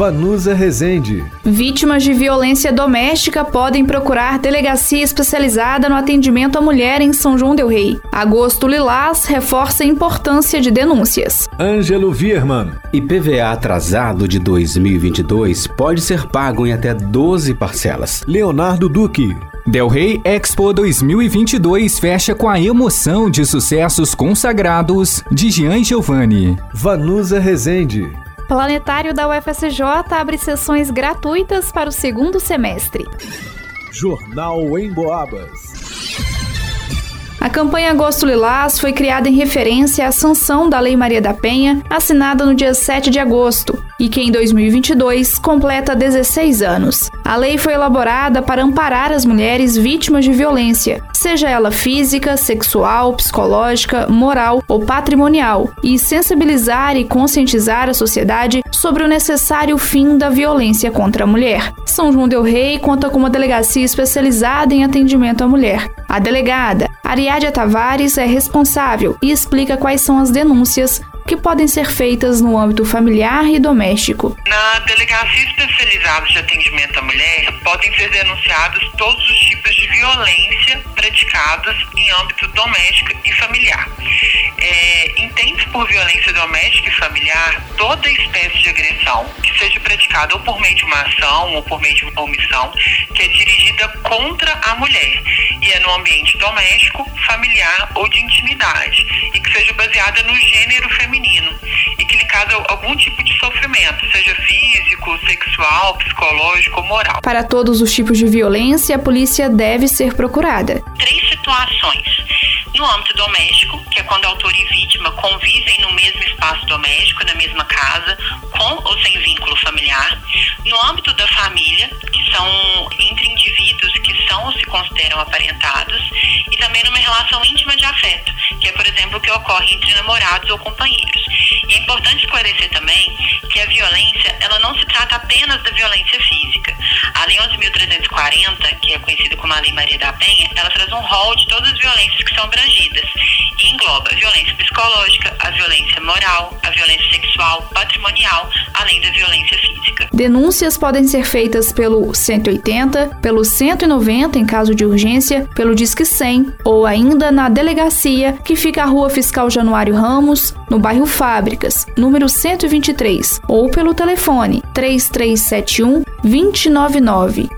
Vanusa Rezende. Vítimas de violência doméstica podem procurar delegacia especializada no atendimento à mulher em São João del Rei. Agosto Lilás reforça a importância de denúncias. Ângelo Vierman. IPVA atrasado de 2022 pode ser pago em até 12 parcelas. Leonardo Duque. Del Rey Expo 2022 fecha com a emoção de sucessos consagrados de Jean Giovanni. Vanusa Rezende. Planetário da UFSJ abre sessões gratuitas para o segundo semestre. Jornal em Boabas. A campanha Agosto Lilás foi criada em referência à sanção da Lei Maria da Penha, assinada no dia 7 de agosto, e que em 2022 completa 16 anos. A lei foi elaborada para amparar as mulheres vítimas de violência, seja ela física, sexual, psicológica, moral ou patrimonial, e sensibilizar e conscientizar a sociedade sobre o necessário fim da violência contra a mulher. São João del Rei conta com uma delegacia especializada em atendimento à mulher. A delegada, Ariadne Tavares, é responsável e explica quais são as denúncias que podem ser feitas no âmbito familiar e doméstico. Na Delegacia Especializada de Atendimento à Mulher, podem ser denunciados todos os tipos de violência praticados em âmbito doméstico e familiar. É, Entende-se por violência doméstica e familiar toda espécie de agressão que seja praticada ou por meio de uma ação ou por meio de uma omissão que é dirigida contra a mulher e é no ambiente doméstico, familiar ou de intimidade e que seja baseada no gênero feminino e que lhe causa algum tipo de sofrimento, seja físico, sexual, psicológico ou moral. Para todos os tipos de violência, a polícia deve ser procurada. Três situações. No âmbito doméstico, que é quando autor e vítima convivem no mesmo espaço doméstico, na mesma casa, com ou sem vínculo familiar. No âmbito da família, que são entre são se consideram aparentados. E também numa relação íntima de afeto, que é, por exemplo, o que ocorre entre namorados ou companheiros. E é importante esclarecer também que a violência, ela não se trata apenas da violência física. A Lei 11.340, que é conhecida como a Lei Maria da Penha, ela traz um rol de todas as violências que são abrangidas e engloba violência psicológica, a violência moral, a violência sexual, patrimonial, além da violência física. Denúncias podem ser feitas pelo 180, pelo 190 em caso de urgência, pelo Disque 100 ou ainda na delegacia que fica à Rua Fiscal Januário Ramos, no bairro Fábricas, número 123, ou pelo telefone 3371 299.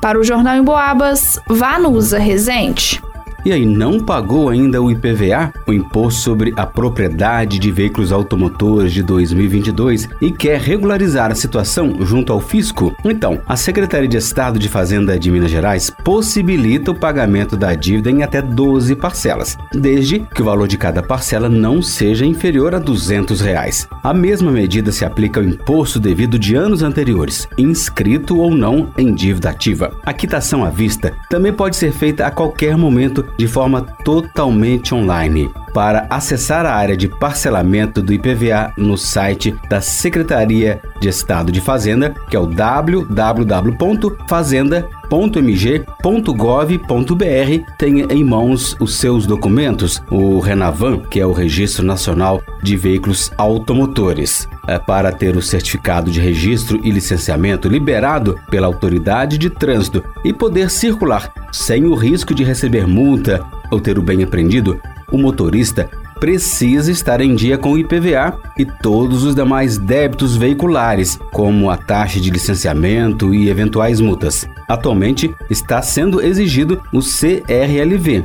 Para o Jornal em Boabas, Vanusa Rezende. E aí, não pagou ainda o IPVA, o Imposto sobre a Propriedade de Veículos Automotores de 2022, e quer regularizar a situação junto ao fisco? Então, a Secretaria de Estado de Fazenda de Minas Gerais possibilita o pagamento da dívida em até 12 parcelas, desde que o valor de cada parcela não seja inferior a 200 reais. A mesma medida se aplica ao imposto devido de anos anteriores, inscrito ou não em dívida ativa. A quitação à vista também pode ser feita a qualquer momento de forma totalmente online. Para acessar a área de parcelamento do IPVA no site da Secretaria de Estado de Fazenda, que é o www.fazenda.mg.gov.br, tenha em mãos os seus documentos, o Renavan, que é o Registro Nacional de Veículos Automotores. É para ter o certificado de registro e licenciamento liberado pela autoridade de trânsito e poder circular sem o risco de receber multa ou ter o bem apreendido, o motorista precisa estar em dia com o IPVA e todos os demais débitos veiculares, como a taxa de licenciamento e eventuais multas. Atualmente está sendo exigido o CRLV.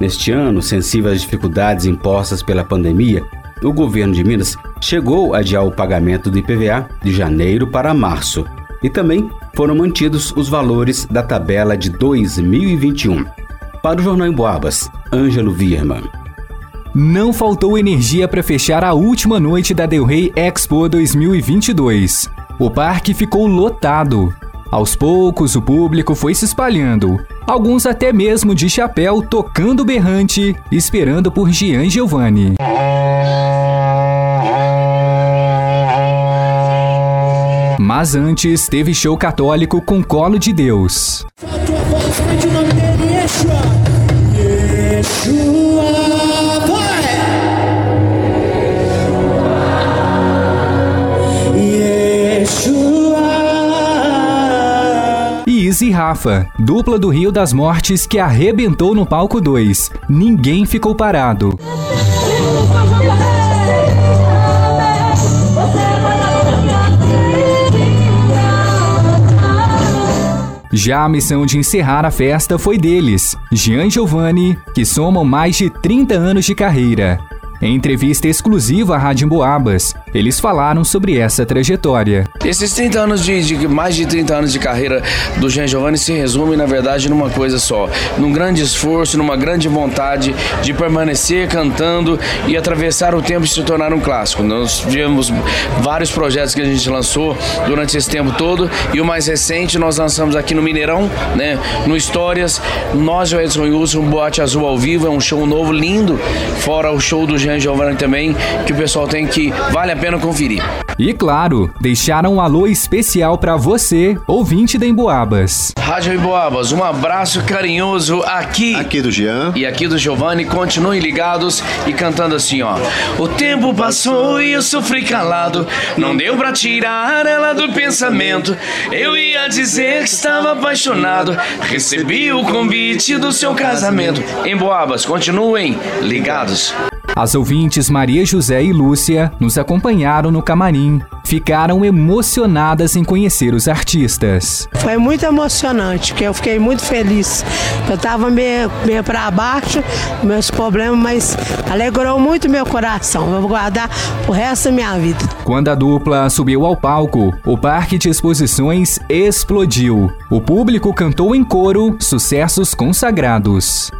Neste ano, sensível às dificuldades impostas pela pandemia, o governo de Minas chegou a adiar o pagamento do IPVA de janeiro para março e também foram mantidos os valores da tabela de 2021. Para o Jornal em Boabas, Ângelo Vierman. Não faltou energia para fechar a última noite da Del Rey Expo 2022. O parque ficou lotado. Aos poucos, o público foi se espalhando, alguns até mesmo de chapéu tocando berrante, esperando por Gian Giovanni. Mas antes teve show católico com Colo de Deus. e Rafa, dupla do Rio das Mortes que arrebentou no palco 2. Ninguém ficou parado. Já a missão de encerrar a festa foi deles, Jean Giovanni, que somam mais de 30 anos de carreira. Em entrevista exclusiva à Rádio Emboabas, eles falaram sobre essa trajetória. Esses 30 anos de, de, mais de 30 anos de carreira do Jean Giovanni se resume na verdade numa coisa só, num grande esforço, numa grande vontade de permanecer cantando e atravessar o tempo e se tornar um clássico. Nós tivemos vários projetos que a gente lançou durante esse tempo todo e o mais recente nós lançamos aqui no Mineirão, né, no Histórias, nós e o Edson Wilson, um Boate Azul ao vivo, é um show novo lindo, fora o show do Jean Giovanni também, que o pessoal tem que vale a pena conferir. E claro, deixaram um alô especial para você, ouvinte da Emboabas. Rádio Emboabas, um abraço carinhoso aqui. Aqui do Jean. E aqui do Giovanni. Continuem ligados e cantando assim, ó. O tempo passou e eu sofri calado. Não deu pra tirar ela do pensamento. Eu ia dizer que estava apaixonado. Recebi o convite do seu casamento. Emboabas, continuem ligados. As ouvintes Maria José e Lúcia nos acompanharam no camarim. Ficaram emocionadas em conhecer os artistas. Foi muito emocionante, porque eu fiquei muito feliz. Eu estava meio, meio para baixo, meus problemas, mas alegrou muito meu coração. Vou guardar o resto da minha vida. Quando a dupla subiu ao palco, o parque de exposições explodiu. O público cantou em coro sucessos consagrados.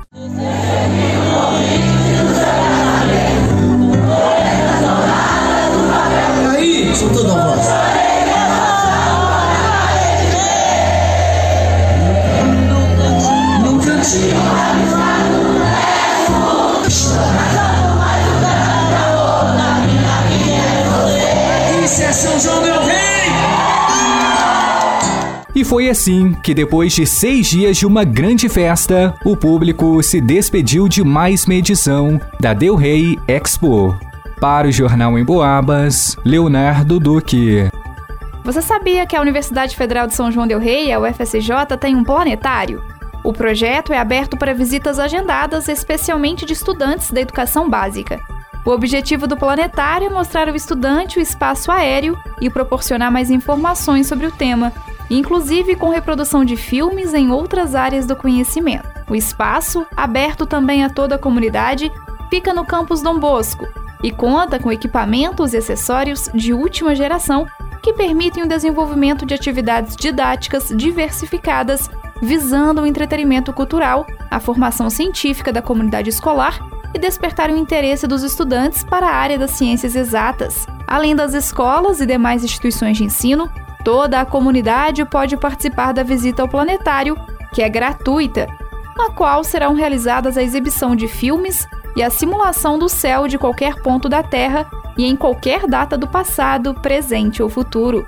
E foi assim que, depois de seis dias de uma grande festa, o público se despediu de mais uma edição da Del Rey Expo. Para o Jornal em Boabas, Leonardo Duque. Você sabia que a Universidade Federal de São João Del Rey, a UFSJ, tem um planetário? O projeto é aberto para visitas agendadas, especialmente de estudantes da educação básica. O objetivo do planetário é mostrar ao estudante o espaço aéreo e proporcionar mais informações sobre o tema, inclusive com reprodução de filmes em outras áreas do conhecimento. O espaço, aberto também a toda a comunidade, fica no campus Dom Bosco e conta com equipamentos e acessórios de última geração que permitem o desenvolvimento de atividades didáticas diversificadas, visando o entretenimento cultural, a formação científica da comunidade escolar e despertar o interesse dos estudantes para a área das ciências exatas. Além das escolas e demais instituições de ensino, toda a comunidade pode participar da visita ao planetário, que é gratuita, na qual serão realizadas a exibição de filmes e a simulação do céu de qualquer ponto da Terra e em qualquer data do passado, presente ou futuro.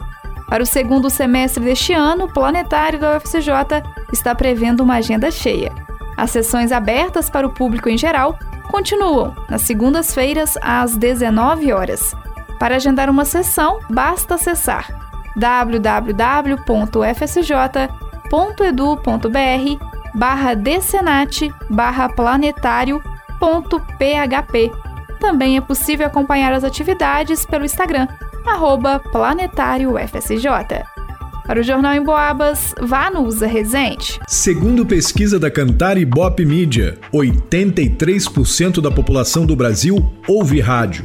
Para o segundo semestre deste ano, o planetário da UFCJ está prevendo uma agenda cheia. As sessões abertas para o público em geral continuam nas segundas-feiras às 19 horas. Para agendar uma sessão, basta acessar www.fsj.edu.br barra decenate barra planetário.php também é possível acompanhar as atividades pelo Instagram, arroba planetáriofsj. Para o Jornal em Boabas, vá no Usa Resente. Segundo pesquisa da Cantar e Bop Mídia, 83% da população do Brasil ouve rádio,